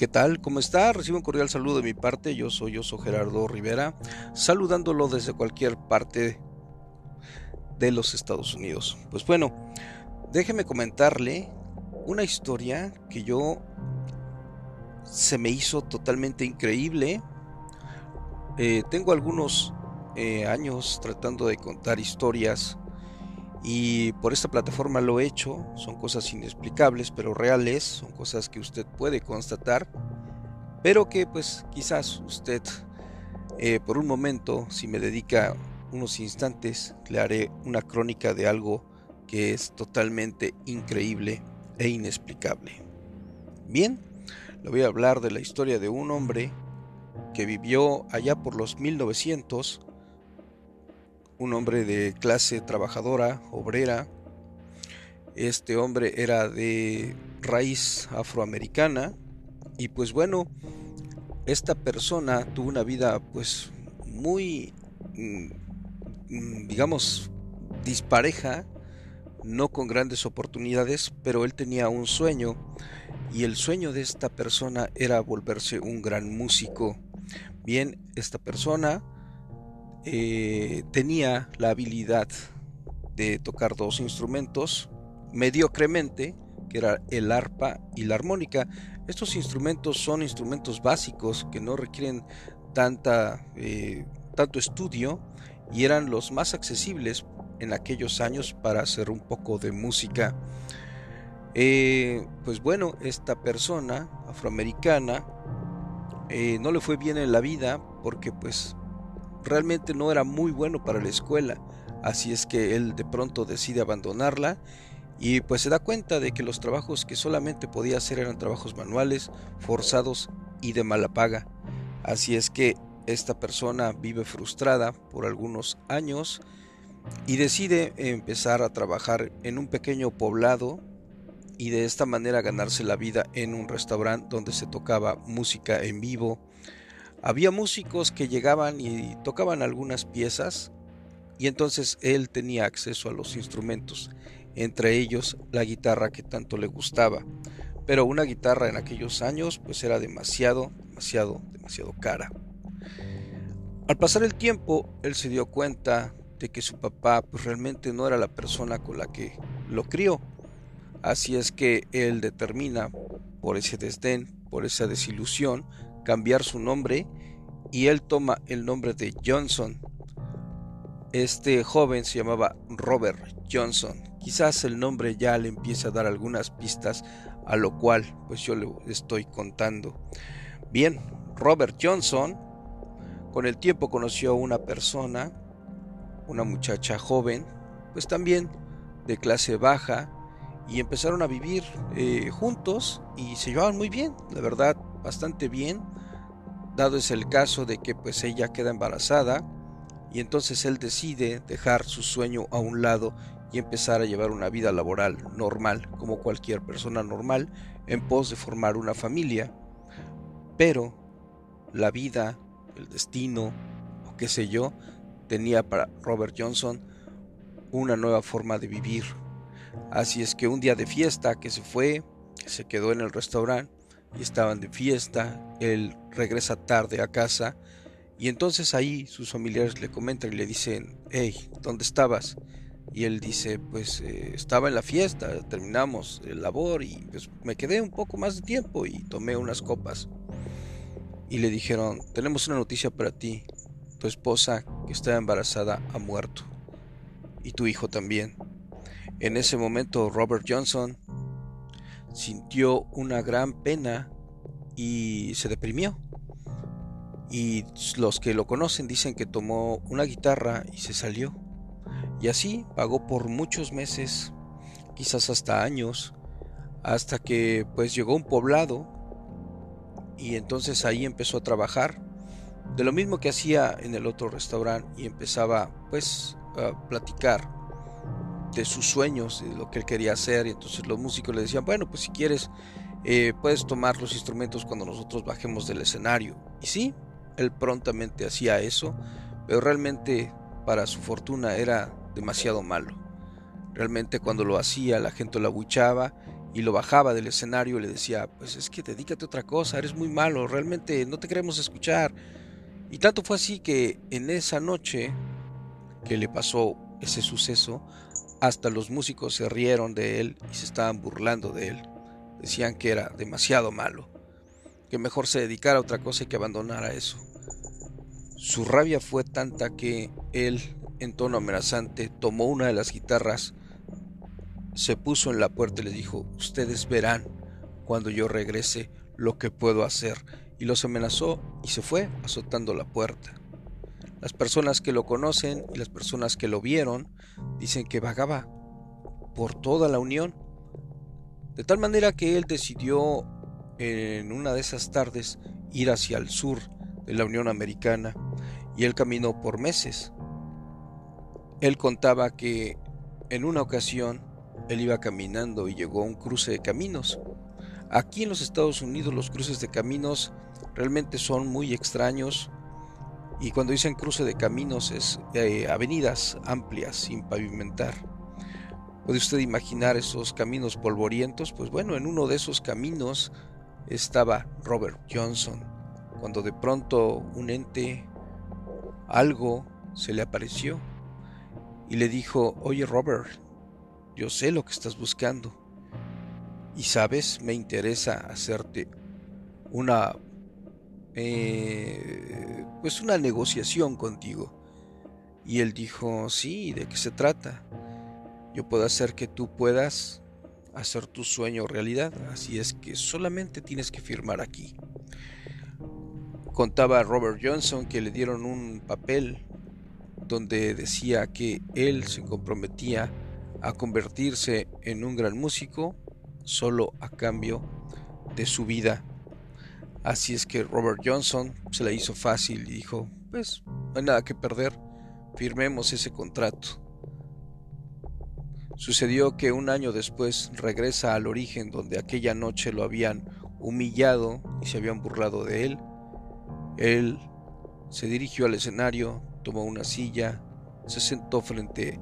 ¿Qué tal? ¿Cómo está? Recibo un cordial saludo de mi parte. Yo soy Oso Gerardo Rivera, saludándolo desde cualquier parte de los Estados Unidos. Pues bueno, déjeme comentarle una historia que yo se me hizo totalmente increíble. Eh, tengo algunos eh, años tratando de contar historias y por esta plataforma lo he hecho. Son cosas inexplicables pero reales, son cosas que usted puede constatar, pero que pues quizás usted eh, por un momento, si me dedica unos instantes, le haré una crónica de algo que es totalmente increíble e inexplicable. Bien, le voy a hablar de la historia de un hombre que vivió allá por los 1900 un hombre de clase trabajadora, obrera. Este hombre era de raíz afroamericana y pues bueno, esta persona tuvo una vida pues muy, mm, digamos, dispareja, no con grandes oportunidades, pero él tenía un sueño y el sueño de esta persona era volverse un gran músico. Bien, esta persona eh, tenía la habilidad de tocar dos instrumentos mediocremente, que era el arpa y la armónica. Estos instrumentos son instrumentos básicos que no requieren tanta, eh, tanto estudio y eran los más accesibles en aquellos años para hacer un poco de música. Eh, pues bueno, esta persona afroamericana no le fue bien en la vida porque pues realmente no era muy bueno para la escuela, así es que él de pronto decide abandonarla y pues se da cuenta de que los trabajos que solamente podía hacer eran trabajos manuales, forzados y de mala paga. Así es que esta persona vive frustrada por algunos años y decide empezar a trabajar en un pequeño poblado y de esta manera ganarse la vida en un restaurante donde se tocaba música en vivo, había músicos que llegaban y tocaban algunas piezas y entonces él tenía acceso a los instrumentos, entre ellos la guitarra que tanto le gustaba. Pero una guitarra en aquellos años pues era demasiado, demasiado, demasiado cara. Al pasar el tiempo, él se dio cuenta de que su papá pues realmente no era la persona con la que lo crió. Así es que él determina, por ese desdén, por esa desilusión, cambiar su nombre y él toma el nombre de Johnson. Este joven se llamaba Robert Johnson. Quizás el nombre ya le empiece a dar algunas pistas a lo cual pues yo le estoy contando. Bien, Robert Johnson con el tiempo conoció a una persona, una muchacha joven, pues también de clase baja, y empezaron a vivir eh, juntos y se llevaban muy bien, la verdad, bastante bien, dado es el caso de que pues ella queda embarazada y entonces él decide dejar su sueño a un lado y empezar a llevar una vida laboral normal como cualquier persona normal en pos de formar una familia. Pero la vida, el destino o qué sé yo, tenía para Robert Johnson una nueva forma de vivir. Así es que un día de fiesta que se fue, se quedó en el restaurante, y estaban de fiesta, él regresa tarde a casa y entonces ahí sus familiares le comentan y le dicen, hey, ¿dónde estabas? Y él dice, pues eh, estaba en la fiesta, terminamos el labor y pues me quedé un poco más de tiempo y tomé unas copas. Y le dijeron, tenemos una noticia para ti, tu esposa que está embarazada ha muerto y tu hijo también. En ese momento Robert Johnson sintió una gran pena y se deprimió. Y los que lo conocen dicen que tomó una guitarra y se salió. Y así pagó por muchos meses, quizás hasta años, hasta que pues llegó un poblado y entonces ahí empezó a trabajar de lo mismo que hacía en el otro restaurante y empezaba pues a platicar de sus sueños, de lo que él quería hacer. Y entonces los músicos le decían, bueno, pues si quieres, eh, puedes tomar los instrumentos cuando nosotros bajemos del escenario. Y sí, él prontamente hacía eso, pero realmente para su fortuna era demasiado malo. Realmente cuando lo hacía la gente lo abuchaba y lo bajaba del escenario y le decía, pues es que dedícate a otra cosa, eres muy malo, realmente no te queremos escuchar. Y tanto fue así que en esa noche que le pasó ese suceso, hasta los músicos se rieron de él y se estaban burlando de él. Decían que era demasiado malo, que mejor se dedicara a otra cosa y que abandonara eso. Su rabia fue tanta que él, en tono amenazante, tomó una de las guitarras, se puso en la puerta y le dijo, ustedes verán cuando yo regrese lo que puedo hacer. Y los amenazó y se fue azotando la puerta. Las personas que lo conocen y las personas que lo vieron dicen que vagaba por toda la Unión, de tal manera que él decidió en una de esas tardes ir hacia el sur de la Unión Americana y él caminó por meses. Él contaba que en una ocasión él iba caminando y llegó a un cruce de caminos. Aquí en los Estados Unidos los cruces de caminos realmente son muy extraños y cuando dicen cruce de caminos es eh, avenidas amplias sin pavimentar. ¿Puede usted imaginar esos caminos polvorientos? Pues bueno, en uno de esos caminos estaba Robert Johnson, cuando de pronto un ente, algo, se le apareció y le dijo, oye Robert, yo sé lo que estás buscando y sabes, me interesa hacerte una eh, pues una negociación contigo. Y él dijo, sí, ¿de qué se trata? Yo puedo hacer que tú puedas hacer tu sueño realidad, así es que solamente tienes que firmar aquí. Contaba Robert Johnson que le dieron un papel donde decía que él se comprometía a convertirse en un gran músico solo a cambio de su vida Así es que Robert Johnson se la hizo fácil y dijo, pues no hay nada que perder, firmemos ese contrato. Sucedió que un año después regresa al origen donde aquella noche lo habían humillado y se habían burlado de él. Él se dirigió al escenario, tomó una silla, se sentó frente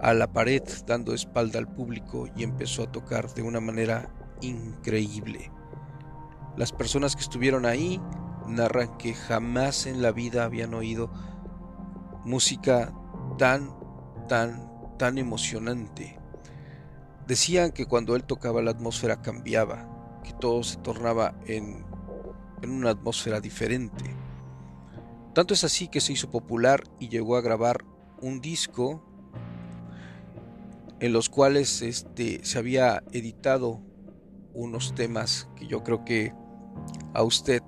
a la pared dando espalda al público y empezó a tocar de una manera increíble. Las personas que estuvieron ahí narran que jamás en la vida habían oído música tan, tan, tan emocionante. Decían que cuando él tocaba la atmósfera cambiaba, que todo se tornaba en, en una atmósfera diferente. Tanto es así que se hizo popular y llegó a grabar un disco en los cuales este, se había editado unos temas que yo creo que a usted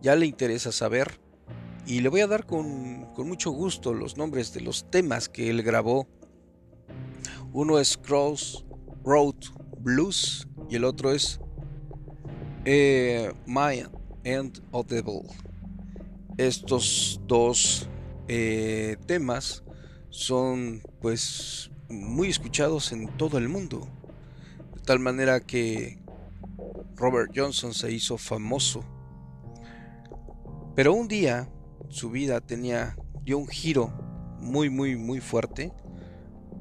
ya le interesa saber y le voy a dar con, mucho gusto los nombres de los temas que él grabó. Uno es Cross Road Blues y el otro es eh, My End of Devil. Estos dos eh, temas son pues muy escuchados en todo el mundo. De tal manera que Robert Johnson se hizo famoso. Pero un día su vida tenía dio un giro muy muy muy fuerte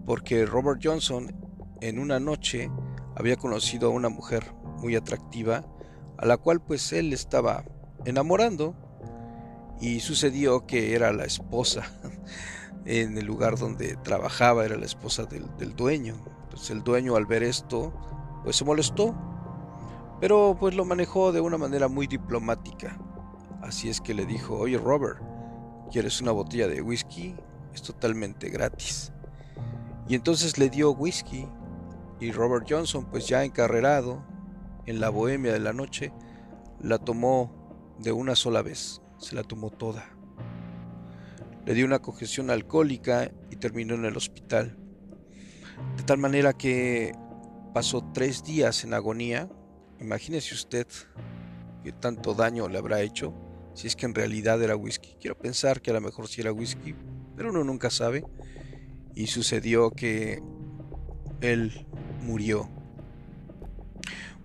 porque Robert Johnson en una noche había conocido a una mujer muy atractiva a la cual pues él estaba enamorando y sucedió que era la esposa. En el lugar donde trabajaba era la esposa del, del dueño. Entonces el dueño al ver esto pues se molestó pero pues lo manejó de una manera muy diplomática. Así es que le dijo, oye Robert, ¿quieres una botella de whisky? Es totalmente gratis. Y entonces le dio whisky y Robert Johnson, pues ya encarrerado en la bohemia de la noche, la tomó de una sola vez, se la tomó toda. Le dio una congestión alcohólica y terminó en el hospital. De tal manera que pasó tres días en agonía Imagínese usted qué tanto daño le habrá hecho si es que en realidad era whisky. Quiero pensar que a lo mejor sí era whisky, pero uno nunca sabe. Y sucedió que él murió.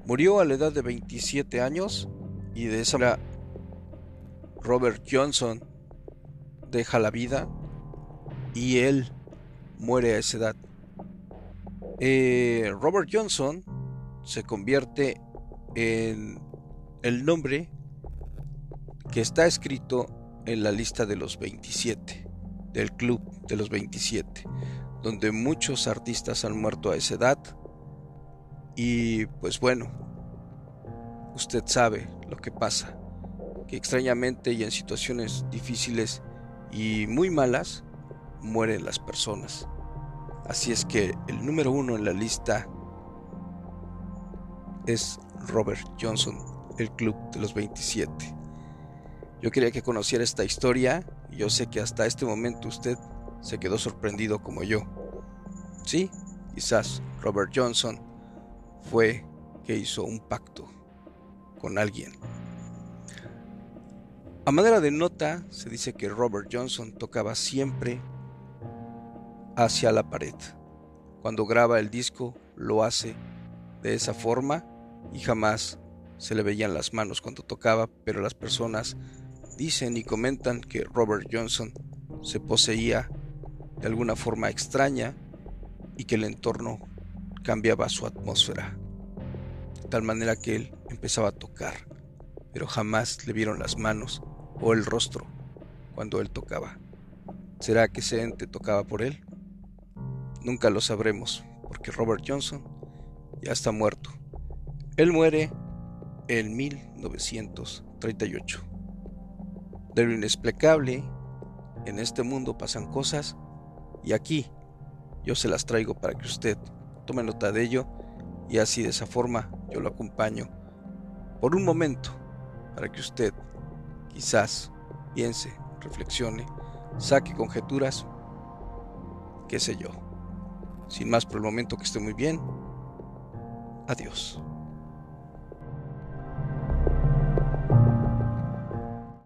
Murió a la edad de 27 años y de esa manera Robert Johnson deja la vida y él muere a esa edad. Eh, Robert Johnson se convierte en el nombre que está escrito en la lista de los 27, del club de los 27, donde muchos artistas han muerto a esa edad. Y pues bueno, usted sabe lo que pasa, que extrañamente y en situaciones difíciles y muy malas, mueren las personas. Así es que el número uno en la lista es Robert Johnson, el Club de los 27. Yo quería que conociera esta historia y yo sé que hasta este momento usted se quedó sorprendido como yo. Sí, quizás Robert Johnson fue que hizo un pacto con alguien. A manera de nota, se dice que Robert Johnson tocaba siempre hacia la pared. Cuando graba el disco, lo hace de esa forma y jamás se le veían las manos cuando tocaba, pero las personas dicen y comentan que Robert Johnson se poseía de alguna forma extraña y que el entorno cambiaba su atmósfera, de tal manera que él empezaba a tocar, pero jamás le vieron las manos o el rostro cuando él tocaba. ¿Será que ese ente tocaba por él? Nunca lo sabremos, porque Robert Johnson ya está muerto. Él muere en 1938. De lo inexplicable, en este mundo pasan cosas y aquí yo se las traigo para que usted tome nota de ello y así de esa forma yo lo acompaño por un momento para que usted quizás piense, reflexione, saque conjeturas, qué sé yo. Sin más por el momento que esté muy bien, Adiós.